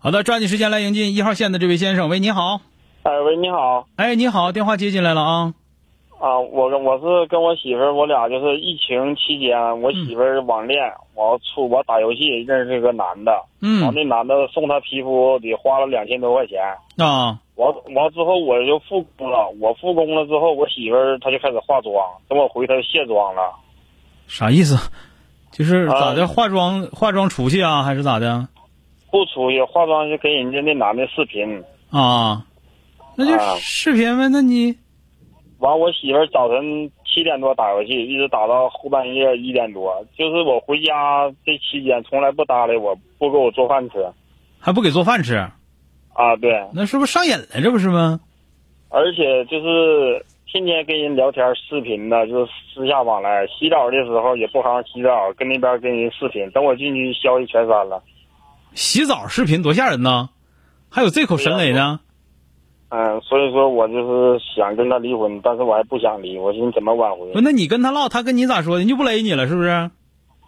好的，抓紧时间来迎进一号线的这位先生。喂，你好。哎，喂，你好哎，你好，电话接进来了啊。啊，我跟我是跟我媳妇儿，我俩就是疫情期间，我媳妇儿网恋，我出我打游戏认识一个男的，嗯那男的送她皮肤得花了两千多块钱，啊，完完之后我就复工了，我复工了之后，我媳妇儿她就开始化妆，等我回她就卸妆了，啥意思？就是咋的？啊化妆化妆出去啊，还是咋的？不出去化妆就给人家那男的视频，啊，那就啊视频呗。那你完我媳妇早晨七点多打游戏，一直打到后半夜一点多，就是我回家这期间从来不搭理我，不给我做饭吃。还不给做饭吃？啊，对，那是不是上瘾了？这不是吗？而且就是天天跟人聊天视频的，就是私下往来。洗澡的时候也不好好洗澡，跟那边跟人视频。等我进去，消息全删了。洗澡视频多吓人呐！还有这口神雷呢？嗯，所以说我就是想跟他离婚，但是我还不想离，我寻思怎么挽回不，。那你跟他唠，他跟你咋说的？你就不勒你了是不是？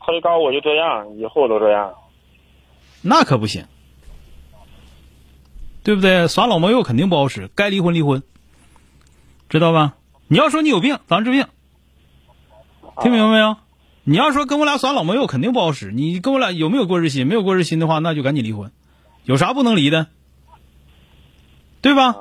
他就告诉我就这样，以后都这样。那可不行，对不对？耍老毛友肯定不好使，该离婚离婚，知道吧？你要说你有病，咱治病，听明白没有？你要说跟我俩耍老朋友，肯定不好使。你跟我俩有没有过日心？没有过日心的话，那就赶紧离婚。有啥不能离的？对吧？啊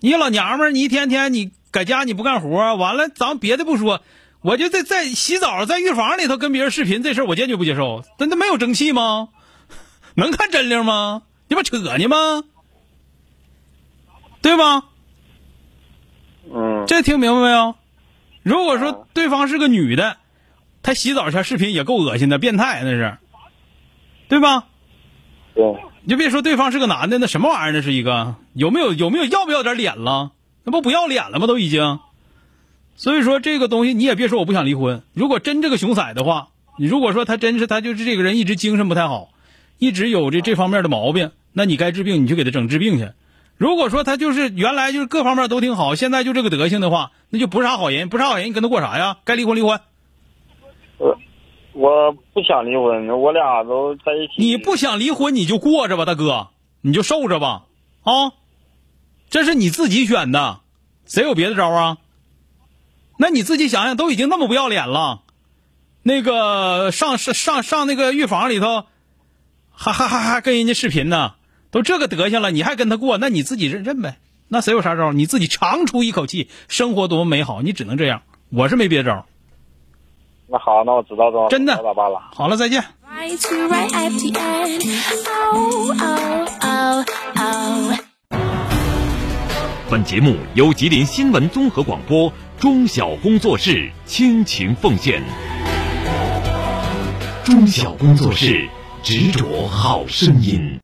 你老娘们儿，你一天天你搁家你不干活，完了咱别的不说，我就在在洗澡，在浴房里头跟别人视频这事儿，我坚决不接受。真的没有争气吗？能看真灵吗？你不扯呢吗？对吧？嗯，这听明白没有？如果说啊对方是个女的，他洗澡前视频也够恶心的，变态那是，对吧？对，你就别说对方是个男的，那什么玩意儿？那是一个有没有有没有要不要点脸了？那不不要脸了吗？都已经。所以说这个东西你也别说我不想离婚。如果真这个熊仔的话，你如果说他真是他就是这个人一直精神不太好，一直有这这方面的毛病，那你该治病你就给他整治病去。如果说他就是原来就是各方面都挺好，现在就这个德行的话，那就不是啥好人，不是啥好人，你跟他过啥呀？该离婚离婚。我不想离婚，我俩都在一起。你不想离婚，你就过着吧，大哥，你就受着吧，啊，这是你自己选的，谁有别的招啊？那你自己想想，都已经那么不要脸了，那个上上上上那个浴房里头，还还还还跟人家视频呢，都这个德行了，你还跟他过，那你自己认认呗，那谁有啥招？你自己长出一口气，生活多么美好，你只能这样，我是没别招。那好，那我知道了，真的我咋办了？好了，再见。Right right end. Oh, oh, oh, oh. 本节目由吉林新闻综合广播中小工作室倾情奉献。中小工作室执着好声音。